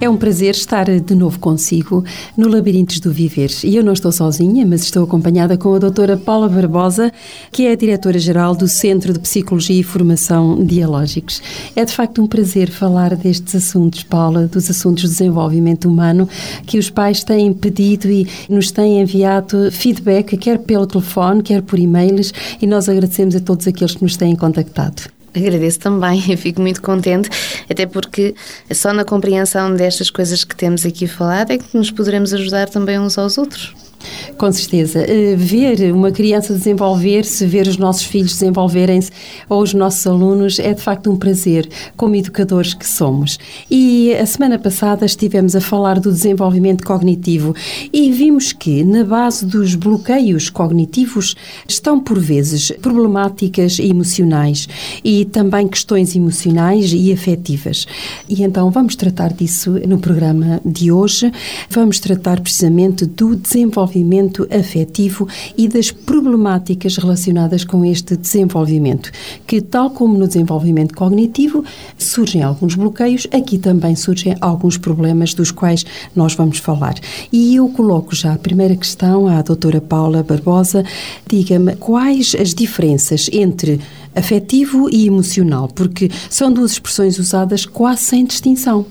É um prazer estar de novo consigo no Labirintos do Viver. E eu não estou sozinha, mas estou acompanhada com a doutora Paula Barbosa, que é a diretora-geral do Centro de Psicologia e Formação Dialógicos. É de facto um prazer falar destes assuntos, Paula, dos assuntos de desenvolvimento humano, que os pais têm pedido e nos têm enviado feedback, quer pelo telefone, quer por e-mails, e nós agradecemos a todos aqueles que nos têm contactado. Agradeço também, eu fico muito contente, até porque só na compreensão destas coisas que temos aqui falado é que nos poderemos ajudar também uns aos outros. Com certeza. Eh, ver uma criança desenvolver-se, ver os nossos filhos desenvolverem-se ou os nossos alunos é de facto um prazer, como educadores que somos. E a semana passada estivemos a falar do desenvolvimento cognitivo e vimos que na base dos bloqueios cognitivos estão por vezes problemáticas emocionais e também questões emocionais e afetivas. E então vamos tratar disso no programa de hoje. Vamos tratar precisamente do desenvolvimento desenvolvimento afetivo e das problemáticas relacionadas com este desenvolvimento, que, tal como no desenvolvimento cognitivo, surgem alguns bloqueios, aqui também surgem alguns problemas dos quais nós vamos falar. E eu coloco já a primeira questão à doutora Paula Barbosa. Diga-me quais as diferenças entre afetivo e emocional, porque são duas expressões usadas quase sem distinção.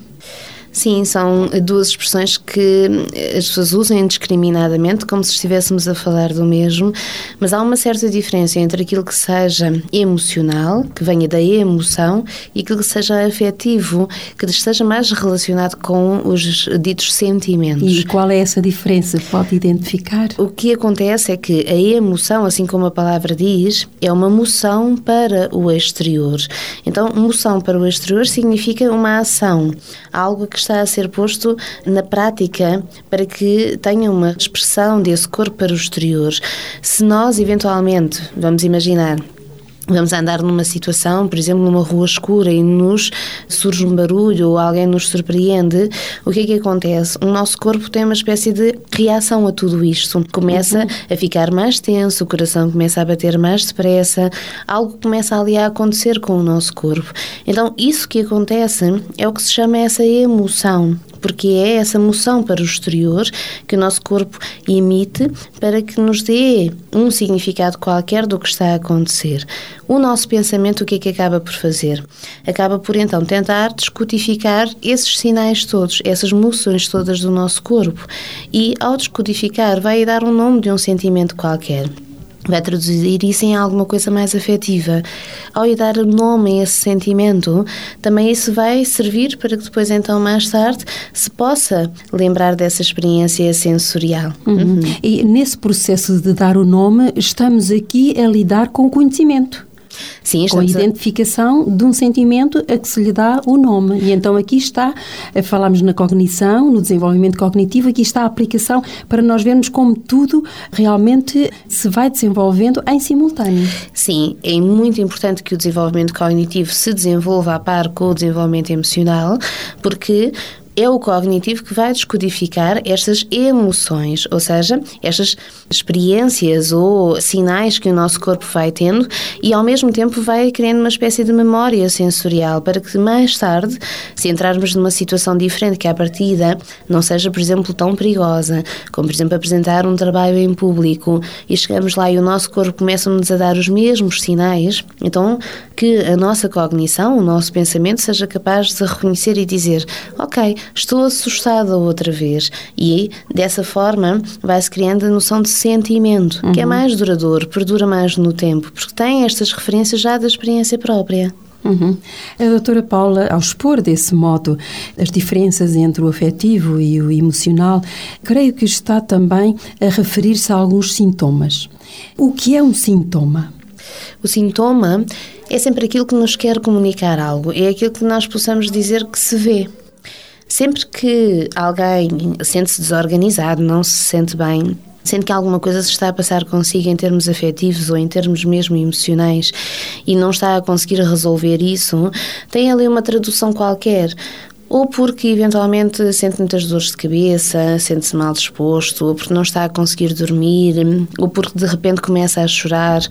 Sim, são duas expressões que as pessoas usam indiscriminadamente, como se estivéssemos a falar do mesmo, mas há uma certa diferença entre aquilo que seja emocional, que venha da emoção, e aquilo que seja afetivo, que esteja mais relacionado com os ditos sentimentos. E qual é essa diferença? Pode identificar? O que acontece é que a emoção, assim como a palavra diz, é uma moção para o exterior. Então, moção para o exterior significa uma ação, algo que está a ser posto na prática para que tenha uma expressão desse corpo para o exterior. Se nós, eventualmente, vamos imaginar, Vamos andar numa situação, por exemplo, numa rua escura e nos surge um barulho ou alguém nos surpreende, o que é que acontece? O nosso corpo tem uma espécie de reação a tudo isto. Começa a ficar mais tenso, o coração começa a bater mais depressa, algo começa ali a acontecer com o nosso corpo. Então, isso que acontece é o que se chama essa emoção porque é essa moção para o exterior que o nosso corpo emite para que nos dê um significado qualquer do que está a acontecer. O nosso pensamento, o que é que acaba por fazer? Acaba por então tentar descodificar esses sinais todos, essas moções todas do nosso corpo e, ao descodificar, vai dar um nome de um sentimento qualquer vai traduzir isso em alguma coisa mais afetiva. Ao lhe dar nome a esse sentimento, também isso vai servir para que depois, então, mais tarde, se possa lembrar dessa experiência sensorial. Uhum. Uhum. E nesse processo de dar o nome, estamos aqui a lidar com o conhecimento. Sim, com a identificação a... de um sentimento a que se lhe dá o nome. E então aqui está, eh, falamos na cognição, no desenvolvimento cognitivo, aqui está a aplicação para nós vermos como tudo realmente se vai desenvolvendo em simultâneo. Sim, é muito importante que o desenvolvimento cognitivo se desenvolva a par com o desenvolvimento emocional, porque é o cognitivo que vai descodificar estas emoções, ou seja, estas experiências ou sinais que o nosso corpo vai tendo e ao mesmo tempo vai criando uma espécie de memória sensorial para que mais tarde, se entrarmos numa situação diferente que à partida não seja, por exemplo, tão perigosa, como por exemplo apresentar um trabalho em público e chegamos lá e o nosso corpo começa-nos a dar os mesmos sinais, então que a nossa cognição, o nosso pensamento seja capaz de reconhecer e dizer, ok, estou assustada outra vez. E dessa forma vai-se criando a noção de sentimento, uhum. que é uhum. mais duradouro, perdura mais no tempo, porque tem estas referências já da experiência própria. Uhum. A doutora Paula, ao expor desse modo as diferenças entre o afetivo e o emocional, creio que está também a referir-se a alguns sintomas. O que é um sintoma? O sintoma é sempre aquilo que nos quer comunicar algo, é aquilo que nós possamos dizer que se vê. Sempre que alguém sente-se desorganizado, não se sente bem, sendo que alguma coisa se está a passar consigo em termos afetivos ou em termos mesmo emocionais e não está a conseguir resolver isso, tem ali uma tradução qualquer ou porque eventualmente sente muitas dores de cabeça, sente-se mal disposto, ou porque não está a conseguir dormir, ou porque de repente começa a chorar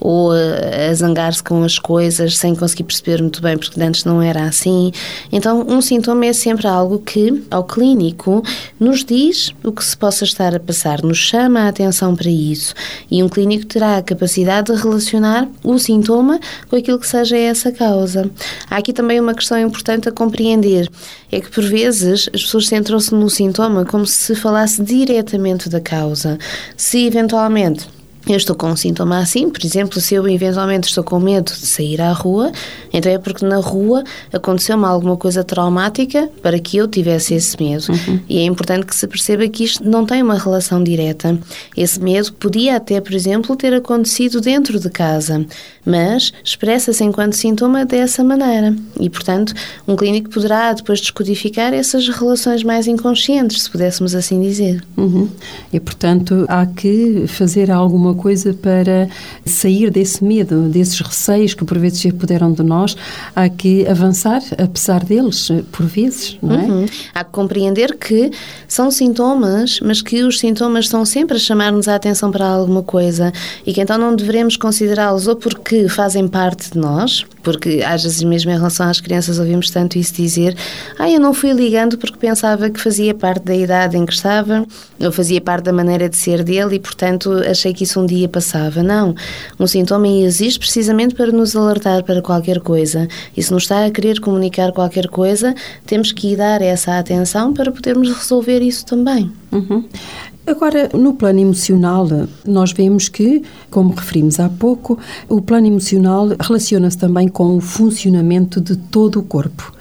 ou a zangar-se com as coisas sem conseguir perceber muito bem, porque antes não era assim. Então, um sintoma é sempre algo que, ao clínico, nos diz o que se possa estar a passar, nos chama a atenção para isso. E um clínico terá a capacidade de relacionar o sintoma com aquilo que seja essa causa. Há aqui também uma questão importante a compreender é que por vezes as pessoas centram-se no sintoma como se falasse diretamente da causa. Se eventualmente eu estou com um sintoma assim, por exemplo, se eu eventualmente estou com medo de sair à rua, então é porque na rua aconteceu-me alguma coisa traumática para que eu tivesse esse medo. Uhum. E é importante que se perceba que isto não tem uma relação direta. Esse medo podia até, por exemplo, ter acontecido dentro de casa, mas expressa-se enquanto sintoma dessa maneira. E, portanto, um clínico poderá depois descodificar essas relações mais inconscientes, se pudéssemos assim dizer. Uhum. E, portanto, há que fazer alguma alguma coisa para sair desse medo, desses receios que por vezes se puderam de nós, há que avançar, apesar deles, por vezes, não é? Uhum. Há que compreender que são sintomas, mas que os sintomas estão sempre a chamar-nos a atenção para alguma coisa e que então não devemos considerá-los ou porque fazem parte de nós, porque às vezes mesmo em relação às crianças ouvimos tanto isso dizer, ah, eu não fui ligando porque pensava que fazia parte da idade em que estava, ou fazia parte da maneira de ser dele e portanto achei que isso um dia passava. Não. Um sintoma existe precisamente para nos alertar para qualquer coisa. E se nos está a querer comunicar qualquer coisa, temos que dar essa atenção para podermos resolver isso também. Uhum. Agora, no plano emocional, nós vemos que, como referimos há pouco, o plano emocional relaciona-se também com o funcionamento de todo o corpo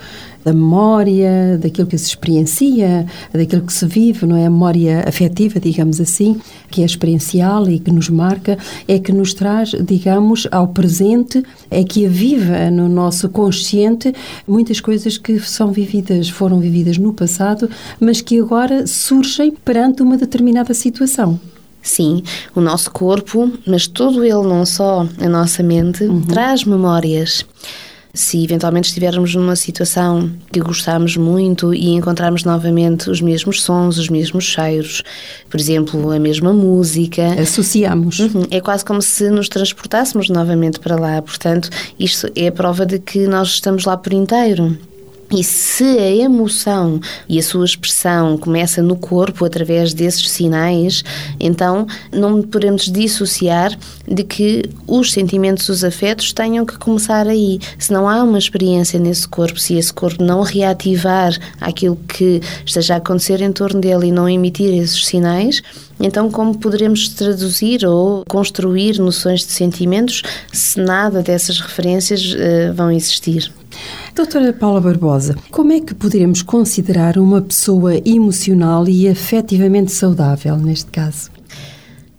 da memória, daquilo que se experiencia, daquilo que se vive, não é? A memória afetiva, digamos assim, que é experiencial e que nos marca, é que nos traz, digamos, ao presente, é que aviva no nosso consciente muitas coisas que são vividas, foram vividas no passado, mas que agora surgem perante uma determinada situação. Sim, o nosso corpo, mas todo ele, não só a nossa mente, uhum. traz memórias. Se eventualmente estivermos numa situação que gostamos muito e encontrarmos novamente os mesmos sons, os mesmos cheiros, por exemplo, a mesma música. Associamos. Uhum, é quase como se nos transportássemos novamente para lá. Portanto, isto é a prova de que nós estamos lá por inteiro. E se a emoção e a sua expressão começa no corpo através desses sinais, então não podemos dissociar de que os sentimentos, os afetos tenham que começar aí. Se não há uma experiência nesse corpo, se esse corpo não reativar aquilo que esteja a acontecer em torno dele e não emitir esses sinais, então, como poderemos traduzir ou construir noções de sentimentos se nada dessas referências uh, vão existir? Doutora Paula Barbosa, como é que poderemos considerar uma pessoa emocional e afetivamente saudável neste caso?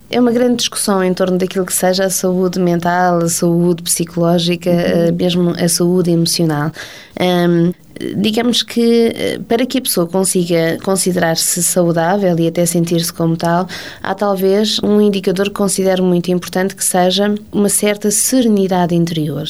É uma grande discussão em torno daquilo que seja a saúde mental, a saúde psicológica, uhum. Eh, mesmo a saúde emocional. Um, digamos que eh, para que a pessoa consiga considerar-se saudável e até sentir-se como tal, há talvez um indicador que considero muito importante que seja uma certa serenidade interior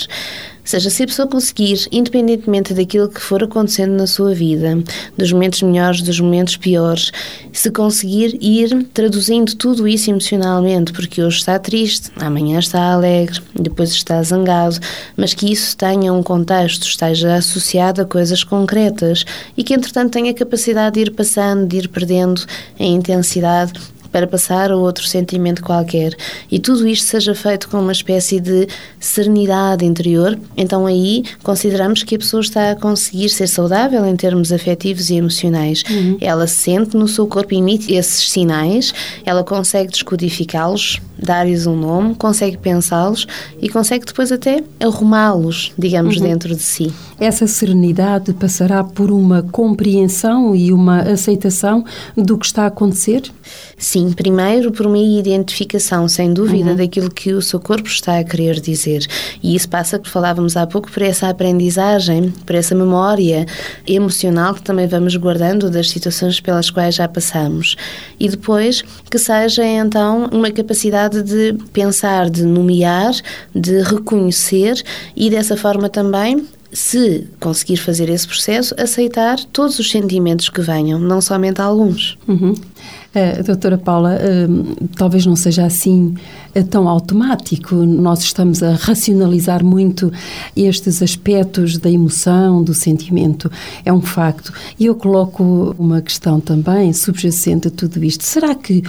seja, se a pessoa conseguir, independentemente daquilo que for acontecendo na sua vida, dos momentos melhores, dos momentos piores, se conseguir ir traduzindo tudo isso emocionalmente, porque hoje está triste, amanhã está alegre, depois está zangado, mas que isso tenha um contexto, esteja associado a coisas concretas e que, entretanto, tenha capacidade de ir passando, de ir perdendo a intensidade para passar a outro sentimento qualquer e tudo isto seja feito com uma espécie de serenidade interior, então aí consideramos que a pessoa está a conseguir ser saudável em termos afetivos e emocionais. Uhum. Ela sente no seu corpo, emite esses sinais, ela consegue descodificá-los dar-lhes um nome, consegue pensá-los e consegue depois até arrumá-los, digamos, uhum. dentro de si. Essa serenidade passará por uma compreensão e uma aceitação do que está a acontecer? Sim, primeiro por uma identificação, sem dúvida, uhum. daquilo que o seu corpo está a querer dizer. E isso passa, que falávamos há pouco, por essa aprendizagem, por essa memória emocional que também vamos guardando das situações pelas quais já passamos. E depois que seja então uma capacidade de pensar, de nomear, de reconhecer e dessa forma também se conseguir fazer esse processo, aceitar todos os sentimentos que venham, não somente alguns. Uhum. Uh, doutora Paula, uh, talvez não seja assim uh, tão automático. Nós estamos a racionalizar muito estes aspectos da emoção, do sentimento. É um facto. E eu coloco uma questão também subjacente a tudo isto. Será que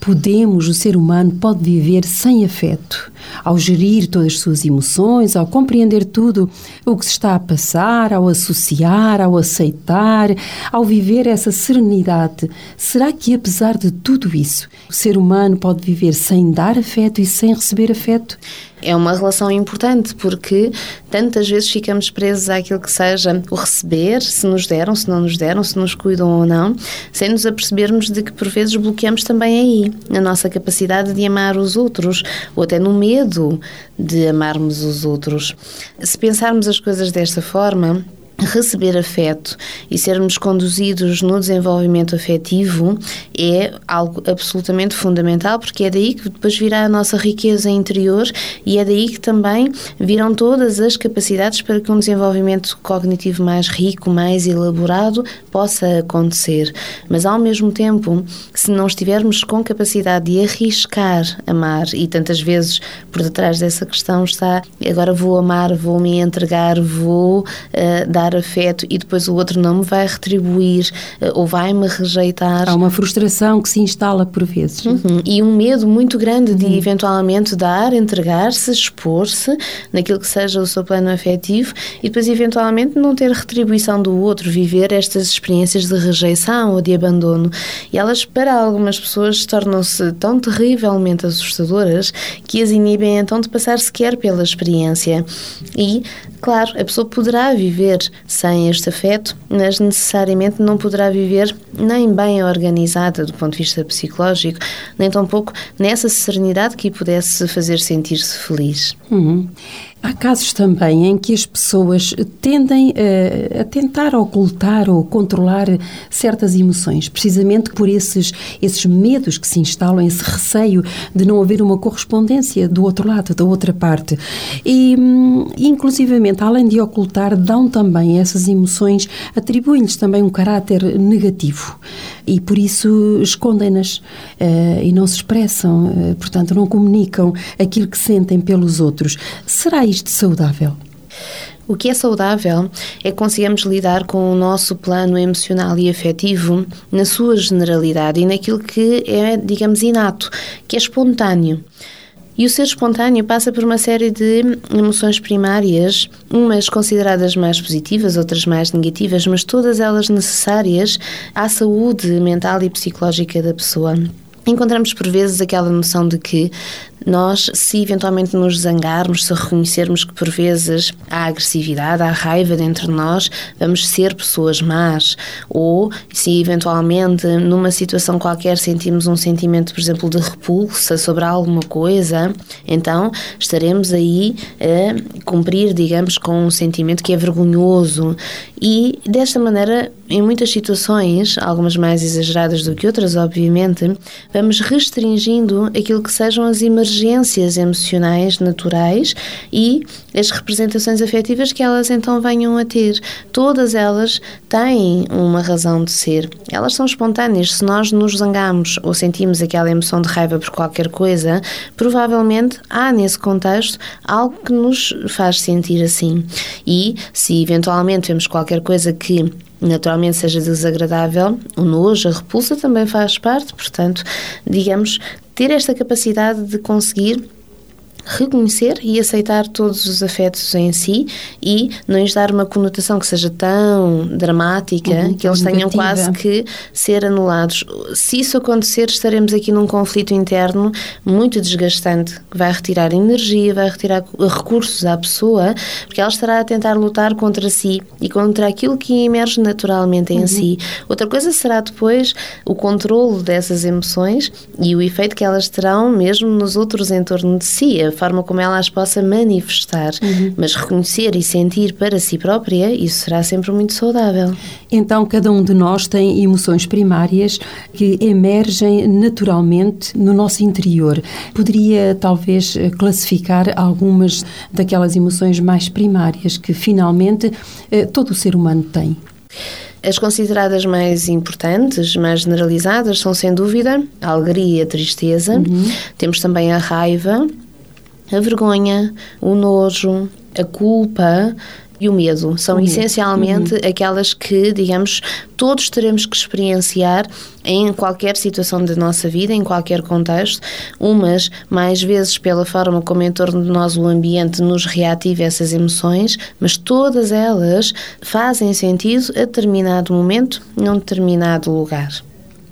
podemos, o ser humano pode viver sem afeto, ao gerir todas as suas emoções, ao compreender tudo o que se está a passar, ao associar, ao aceitar, ao viver essa serenidade. Será que, apesar de tudo isso, o ser humano pode viver sem dar afeto e sem receber afeto? É uma relação importante porque tantas vezes ficamos presos àquilo que seja o receber, se nos deram, se não nos deram, se nos cuidam ou não, sem nos apercebermos de que por vezes bloqueamos também aí, na nossa capacidade de amar os outros ou até no medo de amarmos os outros. Se pensarmos as coisas desta forma, receber afeto e sermos conduzidos no desenvolvimento afetivo é algo absolutamente fundamental, porque é daí que depois virá a nossa riqueza interior e é daí que também virão todas as capacidades para que um desenvolvimento cognitivo mais rico, mais elaborado possa acontecer. Mas ao mesmo tempo, se não estivermos com capacidade de arriscar amar, e tantas vezes por detrás dessa questão está agora vou amar, vou me entregar, vou uh, dar dar afeto e depois o outro não me vai retribuir eh, ou vai me rejeitar. Há uma frustração que se instala por vezes. Uhum. E um medo muito grande de uhum. eventualmente dar, entregar-se, expor-se naquilo que seja o seu plano afetivo e depois eventualmente não ter retribuição do outro, viver estas experiências de rejeição ou de abandono. E elas, para algumas pessoas, tornam-se tão terrivelmente assustadoras que as inibem então de passar sequer pela experiência. E, claro, a pessoa poderá viver sem este afeto, mas necessariamente não poderá viver nem bem organizada do ponto de vista psicológico, nem tampouco nessa serenidade que pudesse fazer sentir-se feliz. Uhum. Há casos também em que as pessoas tendem a, a, tentar ocultar ou controlar certas emoções, precisamente por esses, esses medos que se instalam, esse receio de não haver uma correspondência do outro lado, da outra parte. E, hum, inclusivamente, além de ocultar, dão também essas emoções, atribuem-lhes também um caráter negativo e por isso escondem-nas uh, e não se expressam, uh, portanto, não comunicam aquilo que sentem pelos outros. Será isto saudável? O que é saudável é que consigamos lidar com o nosso plano emocional e afetivo na sua generalidade e naquilo que é, digamos, inato, que é espontâneo. E o ser espontâneo passa por uma série de emoções primárias, umas consideradas mais positivas, outras mais negativas, mas todas elas necessárias à saúde mental e psicológica da pessoa. Encontramos por vezes aquela noção de que nós, se eventualmente nos zangarmos, se reconhecermos que por vezes há agressividade, há raiva dentro de nós, vamos ser pessoas más. Ou se eventualmente numa situação qualquer sentimos um sentimento, por exemplo, de repulsa sobre alguma coisa, então estaremos aí a cumprir, digamos, com um sentimento que é vergonhoso. E desta maneira, em muitas situações, algumas mais exageradas do que outras, obviamente, vamos restringindo aquilo que sejam as emergências emocionais naturais e as representações afetivas que elas então venham a ter. Todas elas têm uma razão de ser. Elas são espontâneas. Se nós nos zangamos ou sentimos aquela emoção de raiva por qualquer coisa, provavelmente há nesse contexto algo que nos faz sentir assim. E se eventualmente vemos qualquer coisa que naturalmente seja desagradável, o nojo, a repulsa também faz parte, portanto, digamos, ter esta capacidade de conseguir reconhecer e aceitar todos os afetos em si e não lhes dar uma conotação que seja tão dramática uhum, que eles tenham quase que ser anulados. Se isso acontecer, estaremos aqui num conflito interno muito desgastante, que vai retirar energia, vai retirar recursos à pessoa, porque ela estará a tentar lutar contra si e contra aquilo que emerge naturalmente em uhum. si. Outra coisa será depois o controle dessas emoções e o efeito que elas terão mesmo nos outros em torno de si, a forma como ela as possa manifestar, uhum. mas reconhecer e sentir para si própria, isso será sempre muito saudável. Então, cada um de nós tem emoções primárias que emergem naturalmente no nosso interior. Poderia, talvez, classificar algumas daquelas emoções mais primárias que finalmente eh, todo o ser humano tem? As consideradas mais importantes, mais generalizadas, são sem dúvida a alegria e a tristeza. Uhum. Temos também a raiva, a vergonha, o nojo, a culpa e o medo. São uhum. essencialmente uhum. aquelas que, digamos, todos teremos que experienciar em qualquer situação da nossa vida, em qualquer contexto, umas mais vezes pela forma como em torno de nós o ambiente nos reativa essas emoções, mas todas elas fazem sentido a determinado momento, num determinado lugar.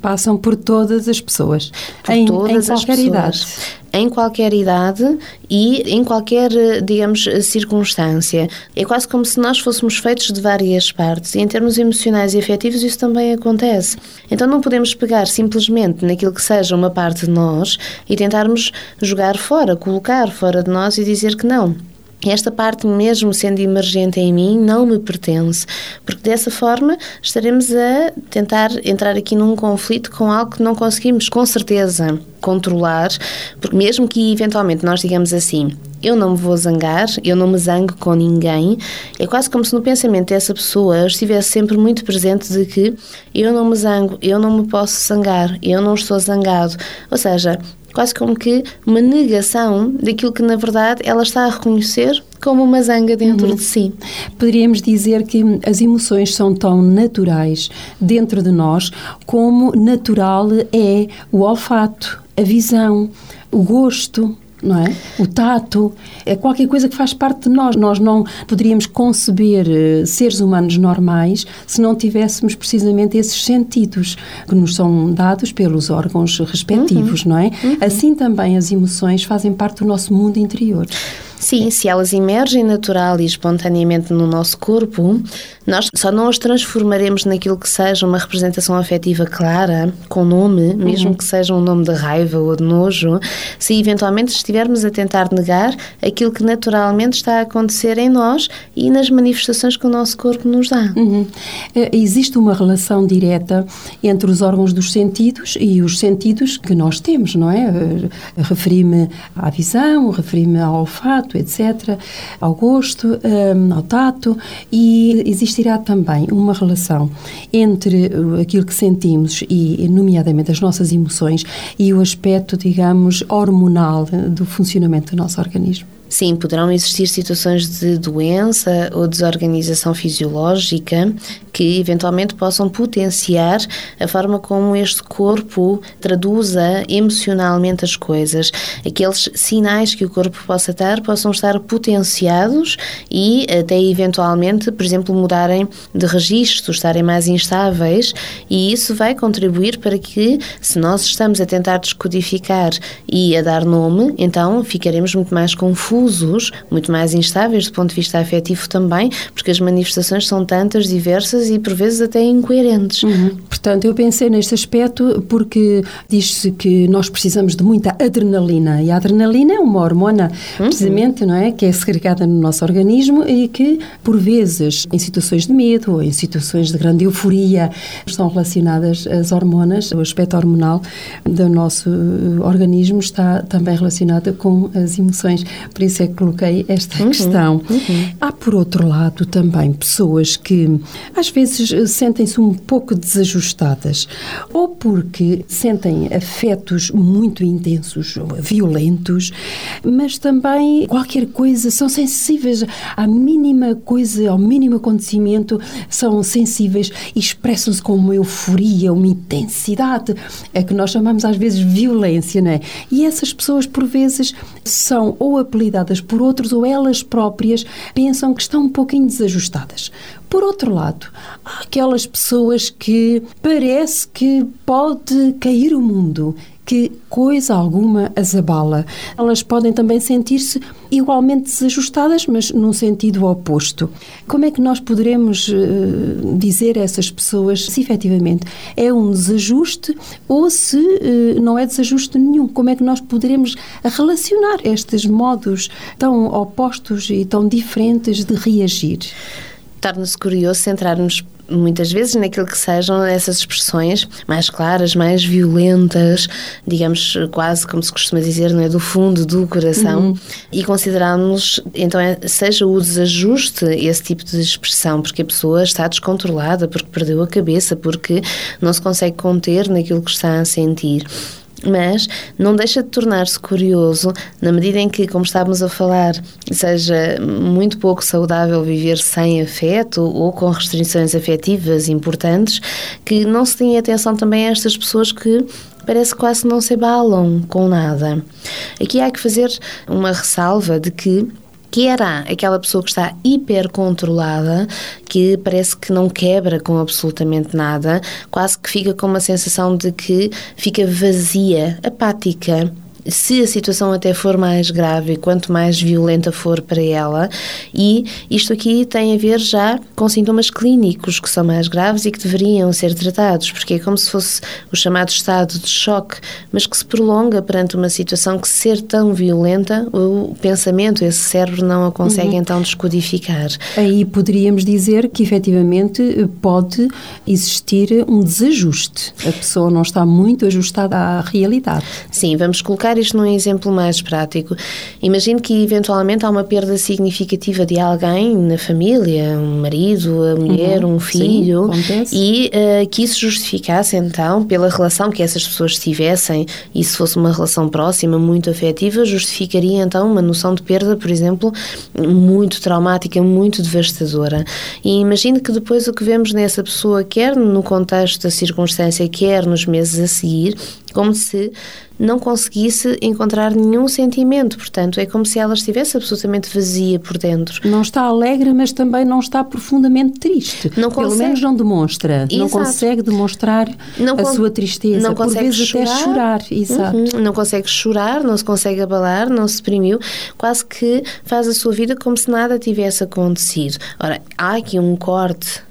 Passam por todas as pessoas, por em, todas em qualquer as pessoas. idade em qualquer idade e em qualquer, digamos, circunstância. É quase como se nós fôssemos feitos de várias partes e em termos emocionais e afetivos isso também acontece. Então não podemos pegar simplesmente naquilo que seja uma parte de nós e tentarmos jogar fora, colocar fora de nós e dizer que não. Esta parte, mesmo sendo emergente em mim, não me pertence, porque dessa forma estaremos a tentar entrar aqui num conflito com algo que não conseguimos, com certeza, controlar, porque mesmo que eventualmente nós digamos assim, eu não me vou zangar, eu não me zango com ninguém, é quase como se no pensamento dessa pessoa estivesse sempre muito presente de que eu não me zango, eu não me posso zangar, eu não estou zangado. Ou seja, quase como que uma negação daquilo que na verdade ela está a reconhecer como uma zanga dentro uhum. de si. Poderíamos dizer que as emoções são tão naturais dentro de nós como natural é o olfato, a visão, o gosto, não é? O tato é qualquer coisa que faz parte de nós. Nós não poderíamos conceber eh, seres humanos normais se não tivéssemos precisamente esses sentidos que nos são dados pelos órgãos respectivos, uhum. não é? Uhum. Assim também as emoções fazem parte do nosso mundo interior. Sim, se elas emergem natural e espontaneamente no nosso corpo, nós só não as transformaremos naquilo que seja uma representação afetiva clara, com nome, mesmo uhum. que seja um nome de raiva ou de nojo, se eventualmente estivermos a tentar negar aquilo que naturalmente está a acontecer em nós e nas manifestações que o nosso corpo nos dá. Uhum. Eh, existe uma relação direta entre os órgãos dos sentidos e os sentidos que nós temos, não é? Eh, referi-me à visão, referi-me ao olfato, olfato, etc., ao gosto, um, ao tato, e existirá também uma relação entre aquilo que sentimos e, nomeadamente, as nossas emoções e o aspecto, digamos, hormonal do funcionamento do nosso organismo. Sim, poderão existir situações de doença ou desorganização fisiológica que eventualmente possam potenciar a forma como este corpo traduza emocionalmente as coisas. Aqueles sinais que o corpo possa dar possam estar potenciados e até eventualmente, por exemplo, mudarem de registro, estarem mais instáveis, e isso vai contribuir para que, se nós estamos a tentar descodificar e a dar nome, então ficaremos muito mais confusos confusos, muito mais instáveis do ponto de vista afetivo também, porque as manifestações são tantas, diversas e por vezes até incoerentes. Uhum. Portanto, eu pensei neste aspecto porque diz-se que nós precisamos de muita adrenalina e a adrenalina é uma hormona, uhum. precisamente, não é? Que é segregada no nosso organismo e que, por vezes, em situações de medo ou em situações de grande euforia, estão relacionadas as hormonas, o aspecto hormonal do nosso organismo está também relacionado com as emoções. Por isso é que coloquei esta uhum, questão. Uhum. Há, por outro lado, também pessoas que às vezes sentem-se um pouco desajustadas, ou porque sentem afetos muito intensos, violentos, mas também qualquer coisa, são sensíveis à mínima coisa, ao mínimo acontecimento, são sensíveis e expressam-se com uma euforia, uma intensidade, é que nós chamamos às vezes violência, não é? E essas pessoas, por vezes, são ou apelidadas por outros ou elas próprias pensam que estão um pouquinho desajustadas. Por outro lado, há aquelas pessoas que parece que pode cair o mundo que coisa alguma as abala. Elas podem também sentir-se igualmente desajustadas, mas num sentido oposto. Como é que nós poderemos uh, dizer a essas pessoas se efetivamente é um desajuste ou se uh, não é desajuste nenhum? Como é que nós poderemos relacionar estes modos tão opostos e tão diferentes de reagir? Torna-se curioso centrarmos muitas vezes naquilo que sejam essas expressões mais claras, mais violentas, digamos quase como se costuma dizer, não é? Do fundo do coração, uhum. e considerarmos então é, seja o desajuste esse tipo de expressão, porque a pessoa está descontrolada, porque perdeu a cabeça, porque não se consegue conter naquilo que está a sentir mas não deixa de tornar-se curioso na medida em que, como estávamos a falar, seja muito pouco saudável viver sem afeto ou com restrições afetivas importantes, que não se tenha atenção também a estas pessoas que parece quase não se abalam com nada. Aqui há que fazer uma ressalva de que que era aquela pessoa que está hipercontrolada, que parece que não quebra com absolutamente nada, quase que fica com uma sensação de que fica vazia, apática, se a situação até for mais grave, quanto mais violenta for para ela, e isto aqui tem a ver já com sintomas clínicos que são mais graves e que deveriam ser tratados, porque é como se fosse o chamado estado de choque, mas que se prolonga perante uma situação que, ser tão violenta, o pensamento, esse cérebro não a consegue uhum. então descodificar. Aí poderíamos dizer que efetivamente pode existir um desajuste. A pessoa não está muito ajustada à realidade. Sim, vamos colocar isto num exemplo mais prático. Imagine que eventualmente há uma perda significativa de alguém na família, um marido, a mulher, uhum, um filho, sim, e uh, que isso justificasse então, pela relação que essas pessoas tivessem, e se fosse uma relação próxima, muito afetiva, justificaria então uma noção de perda, por exemplo, muito traumática, muito devastadora. E imagine que depois o que vemos nessa pessoa, quer no contexto da circunstância, quer nos meses a seguir, como se não conseguisse encontrar nenhum sentimento. Portanto, é como se ela estivesse absolutamente vazia por dentro. Não está alegre, mas também não está profundamente triste. Não Pelo menos não demonstra. Exato. Não consegue demonstrar não a sua tristeza. Não por consegue vezes chorar. até chorar. Exato. Uhum. Não consegue chorar, não se consegue abalar, não se deprimiu. Quase que faz a sua vida como se nada tivesse acontecido. Ora, há aqui um corte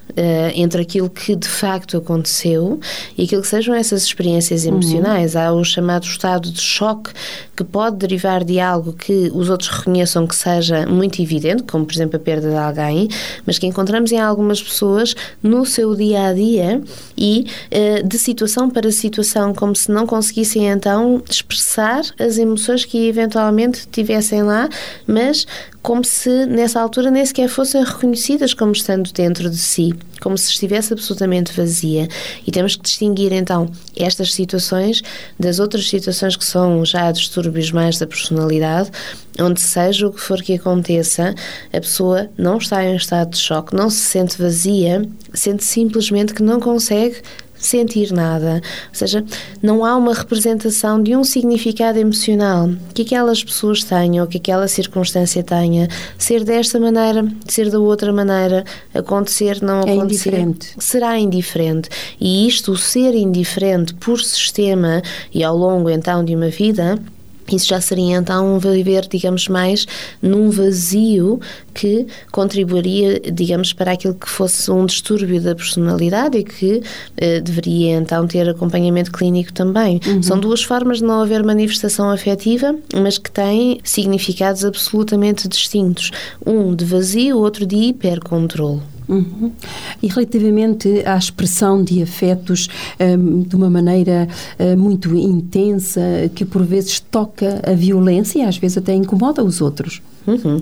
entre aquilo que de facto aconteceu e aquilo que sejam essas experiências uhum. emocionais. Uhum. Há o chamado estado de choque que pode derivar de algo que os outros reconheçam que seja muito evidente, como por exemplo a perda de alguém, mas que encontramos em algumas pessoas no seu dia a dia e uh, de situação para situação, como se não conseguissem então expressar as emoções que eventualmente tivessem lá, mas como se nessa altura nem sequer fossem reconhecidas como estando dentro de si, como se estivesse absolutamente vazia. E temos que distinguir então estas situações das outras situações que são já distúrbios mais da personalidade, onde seja o que for que aconteça, a pessoa não está em estado de choque, não se sente vazia, sente simplesmente que não consegue sentir nada. Ou seja, não há uma representação de um significado emocional que aquelas pessoas tenham, que aquela circunstância tenha. Ser desta maneira, ser da outra maneira, acontecer, não é acontecer. Indiferente. Será indiferente. E isto, o ser indiferente por sistema e ao longo então de uma vida, isso já seria então viver, digamos, mais num vazio que contribuiria, digamos, para aquilo que fosse um distúrbio da personalidade e que eh, deveria então ter acompanhamento clínico também. Uhum. São duas formas de não haver manifestação afetiva, mas que têm significados absolutamente distintos. Um de vazio, outro de hipercontrole. Uhum. E relativamente à expressão de afetos um, de uma maneira uh, muito intensa, que por vezes toca a violência e às vezes até incomoda os outros. Uhum.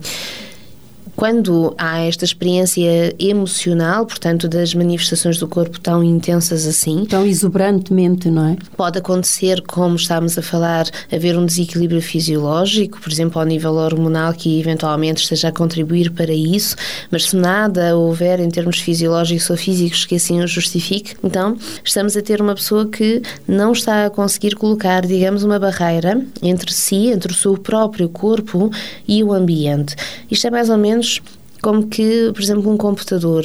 Quando há esta experiência emocional, portanto, das manifestações do corpo tão intensas assim. Tão exuberantemente, não é? Pode acontecer, como estávamos a falar, haver um desequilíbrio fisiológico, por exemplo, ao nível hormonal, que eventualmente esteja a contribuir para isso, mas se nada houver em termos fisiológicos ou físicos que assim o justifique, então estamos a ter uma pessoa que não está a conseguir colocar, digamos, uma barreira entre si, entre o seu próprio corpo e o ambiente. Isto é mais ou menos como que, por exemplo, um computador.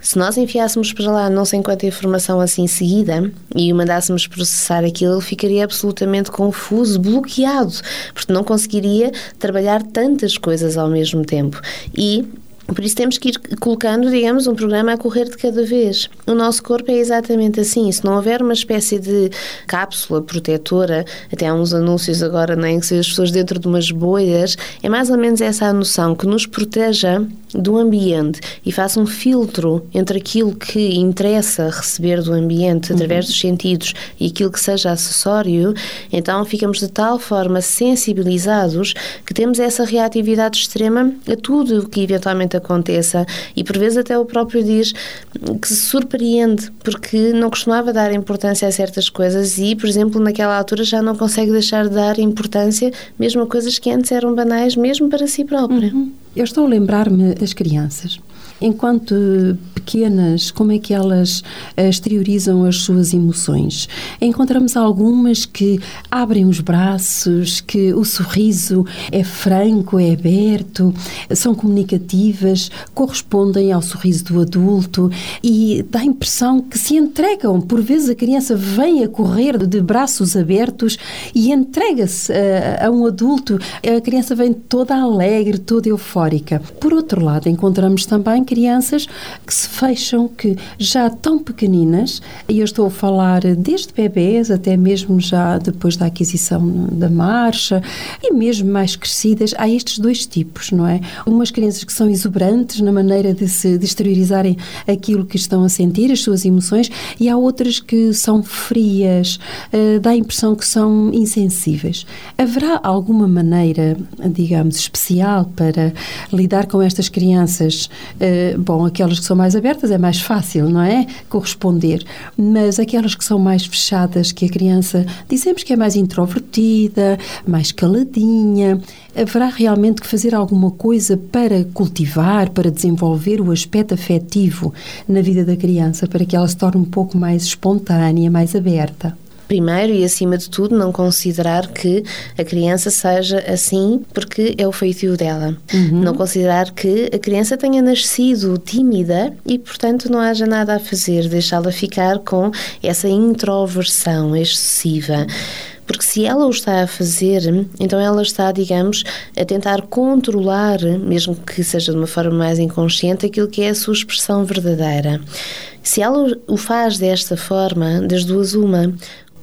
Se nós enfiássemos para lá não sei quanta informação assim seguida e o mandássemos processar aquilo, ele ficaria absolutamente confuso, bloqueado, porque não conseguiria trabalhar tantas coisas ao mesmo tempo. E por isso temos que ir colocando, digamos, um programa a correr de cada vez. O nosso corpo é exatamente assim. Se não houver uma espécie de cápsula protetora, até há uns anúncios agora, nem que sejam as pessoas dentro de umas boias, é mais ou menos essa a noção que nos proteja do ambiente e faça um filtro entre aquilo que interessa receber do ambiente através uhum. dos sentidos e aquilo que seja acessório, então ficamos de tal forma sensibilizados que temos essa reatividade extrema a tudo o que eventualmente aconteça e por vezes até o próprio diz que se surpreende porque não costumava dar importância a certas coisas e, por exemplo, naquela altura já não consegue deixar de dar importância mesmo a coisas que antes eram banais mesmo para si própria. Uhum. Eu estou a lembrar-me das crianças enquanto pequenas, como é que elas eh, exteriorizam as suas emoções? Encontramos algumas que abrem os braços, que o sorriso é franco, é aberto, são comunicativas, correspondem ao sorriso do adulto e dá a impressão que se entregam. Por vezes a criança vem a correr de braços abertos e entrega-se a, eh, a um adulto. A criança vem toda alegre, toda eufórica. Por outro lado, encontramos também crianças que se fecham, que já tão pequeninas, e eu estou a falar desde bebês até mesmo já depois da aquisição da marcha, e mesmo mais crescidas, há estes dois tipos, não é? Umas crianças que são exuberantes na maneira de se de exteriorizarem aquilo que estão a sentir, as suas emoções, e há outras que são frias, uh, dá a impressão que são insensíveis. Haverá alguma maneira, digamos, especial para lidar com estas crianças uh, bom, aquelas que são mais abertas é mais fácil, não é? Corresponder. Mas aquelas que são mais fechadas, que a criança dizemos que é mais introvertida, mais caladinha, haverá realmente que fazer alguma coisa para cultivar, para desenvolver o aspecto afetivo na vida da criança, para que ela se torne um pouco mais espontânea, mais aberta? Primeiro e acima de tudo, não considerar que a criança seja assim porque é o feitio dela. Uhum. Não considerar que a criança tenha nascido tímida e, portanto, não haja nada a fazer, deixá-la ficar com essa introversão excessiva. Porque se ela o está a fazer, então ela está, digamos, a tentar controlar, mesmo que seja de uma forma mais inconsciente, aquilo que é a sua expressão verdadeira. Se ela o faz desta forma, das duas uma,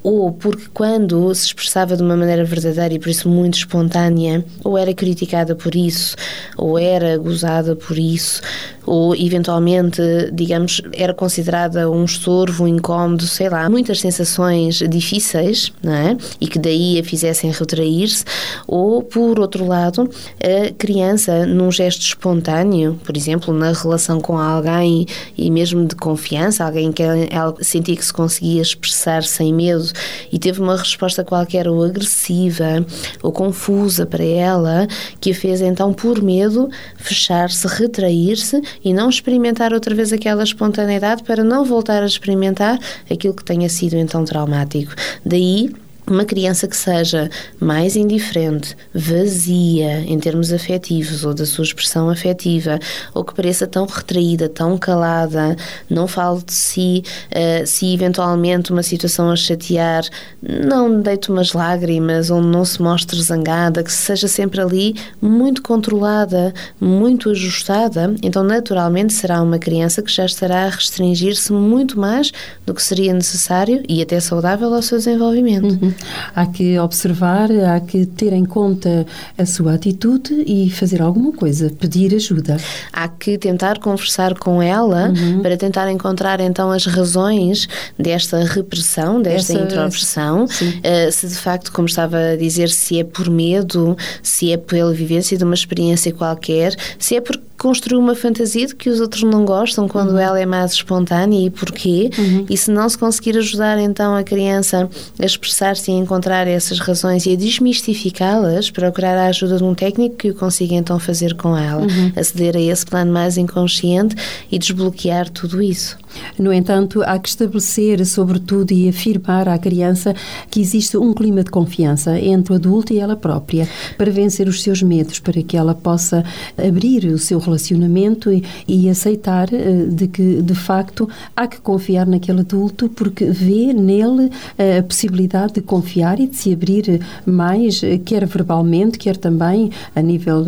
ou porque quando se expressava de uma maneira verdadeira e por isso muito espontânea, ou era criticada por isso, ou era gozada por isso, ou eventualmente, digamos, era considerada um estorvo, um incómodo, sei lá, muitas sensações difíceis, não é? E que daí a fizessem retrair-se, ou por outro lado, a criança num gesto espontâneo, por exemplo, na relação com alguém e mesmo de confiança, alguém que ela sentia que se conseguia expressar sem medo e teve uma resposta qualquer ou agressiva ou confusa para ela, que a fez então por medo fechar-se, retrair-se e não experimentar outra vez aquela espontaneidade para não voltar a experimentar aquilo que tenha sido então traumático. Daí uma criança que seja mais indiferente, vazia em termos afetivos ou da sua expressão afetiva, ou que pareça tão retraída, tão calada, não fale de si, uh, se eventualmente uma situação a chatear, não deite umas lágrimas ou não se mostre zangada, que seja sempre ali muito controlada, muito ajustada, então naturalmente será uma criança que já estará a restringir-se muito mais do que seria necessário e até saudável ao seu desenvolvimento. Uhum. Há que observar, há que ter em conta a sua atitude e fazer alguma coisa, pedir ajuda. Há que tentar conversar com ela uhum. para tentar encontrar então as razões desta repressão, desta Essa, introversão. Uh, se de facto, como estava a dizer, se é por medo, se é pela vivência de uma experiência qualquer, se é porque construiu uma fantasia de que os outros não gostam quando uhum. ela é mais espontânea e porquê. Uhum. E se não se conseguir ajudar então a criança a expressar-se e a encontrar essas razões e a desmistificá-las, procurar a ajuda de um técnico que o consiga então fazer com ela, uhum. aceder a esse plano mais inconsciente e desbloquear tudo isso. No entanto, há que estabelecer, sobretudo, e afirmar à criança que existe um clima de confiança entre o adulto e ela própria, para vencer os seus medos, para que ela possa abrir o seu relacionamento e, e aceitar eh, de que, de facto, há que confiar naquele adulto porque vê nele eh, a possibilidade de confiar e de se abrir mais, eh, quer verbalmente, quer também a nível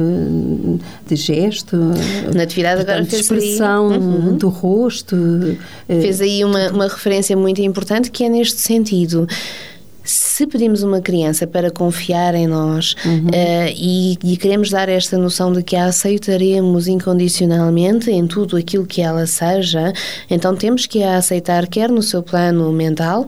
de gesto, agora de expressão uhum. do rosto. Fez aí uma, uma referência muito importante que é neste sentido se pedimos uma criança para confiar em nós uhum. uh, e, e, queremos dar esta noção de que a aceitaremos incondicionalmente em tudo aquilo que ela seja, então temos que a aceitar quer no seu plano mental,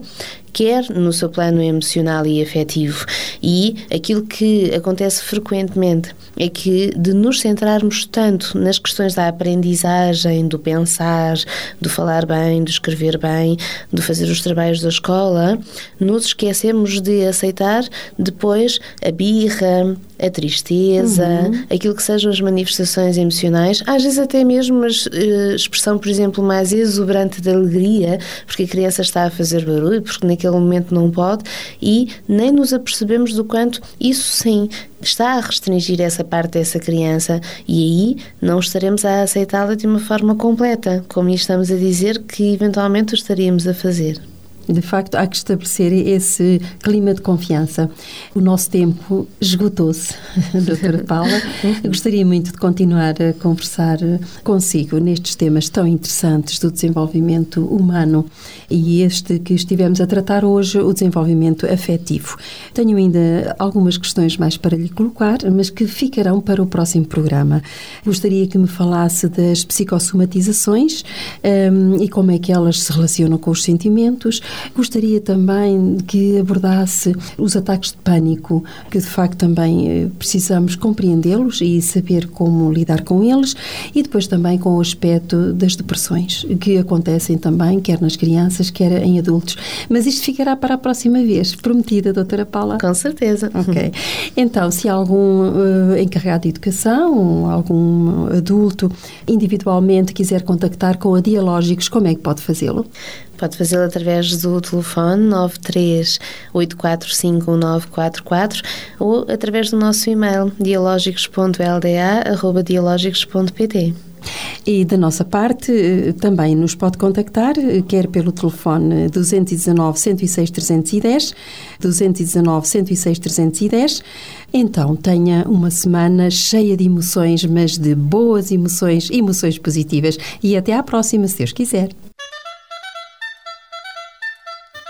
quer no seu plano emocional e afetivo. E aquilo que acontece frequentemente é que de nos centrarmos tanto nas questões da aprendizagem, do pensar, do falar bem, do escrever bem, do fazer os trabalhos da escola, nos esquecemos de aceitar depois a birra, a tristeza, uhum. aquilo que sejam as manifestações emocionais, às vezes até mesmo a uh, expressão, por exemplo, mais exuberante de alegria, porque a criança está a fazer barulho, porque naquele momento não pode, e nem nos apercebemos do quanto isso sim está a restringir essa parte dessa criança e aí não estaremos a aceitá-la de uma forma completa, como estamos a dizer que eventualmente o estaríamos a fazer. De facto, há que estabelecer esse clima de confiança. O nosso tempo esgotou-se, doutora Paula. Gostaria muito de continuar a conversar consigo nestes temas tão interessantes do desenvolvimento humano e este que estivemos a tratar hoje, o desenvolvimento afetivo. Tenho ainda algumas questões mais para lhe colocar, mas que ficarão para o próximo programa. Gostaria que me falasse das psicossomatizações um, e como é que elas se relacionam com os sentimentos Gostaria também que abordasse os ataques de pânico, que de facto também eh, precisamos compreendê-los e saber como lidar com eles, e depois também com o aspecto das depressões, que acontecem também, quer nas crianças, quer em adultos. Mas isto ficará para a próxima vez, prometida, doutora Paula? Com certeza. Ok. Então, se algum uh, encarregado de educação, algum adulto, individualmente quiser contactar com a Dialógicos, como é que pode fazê-lo? Pode fazê-lo através do telefone 938451944 ou através do nosso e-mail dialógicos.lda.dialógicos.pt. E da nossa parte, eh, também nos pode contactar, eh, quer pelo telefone 219 106 310, 219 106 310. Então, tenha uma semana cheia de emoções, mas de boas emoções, emoções positivas. E até à próxima, se Deus quiser.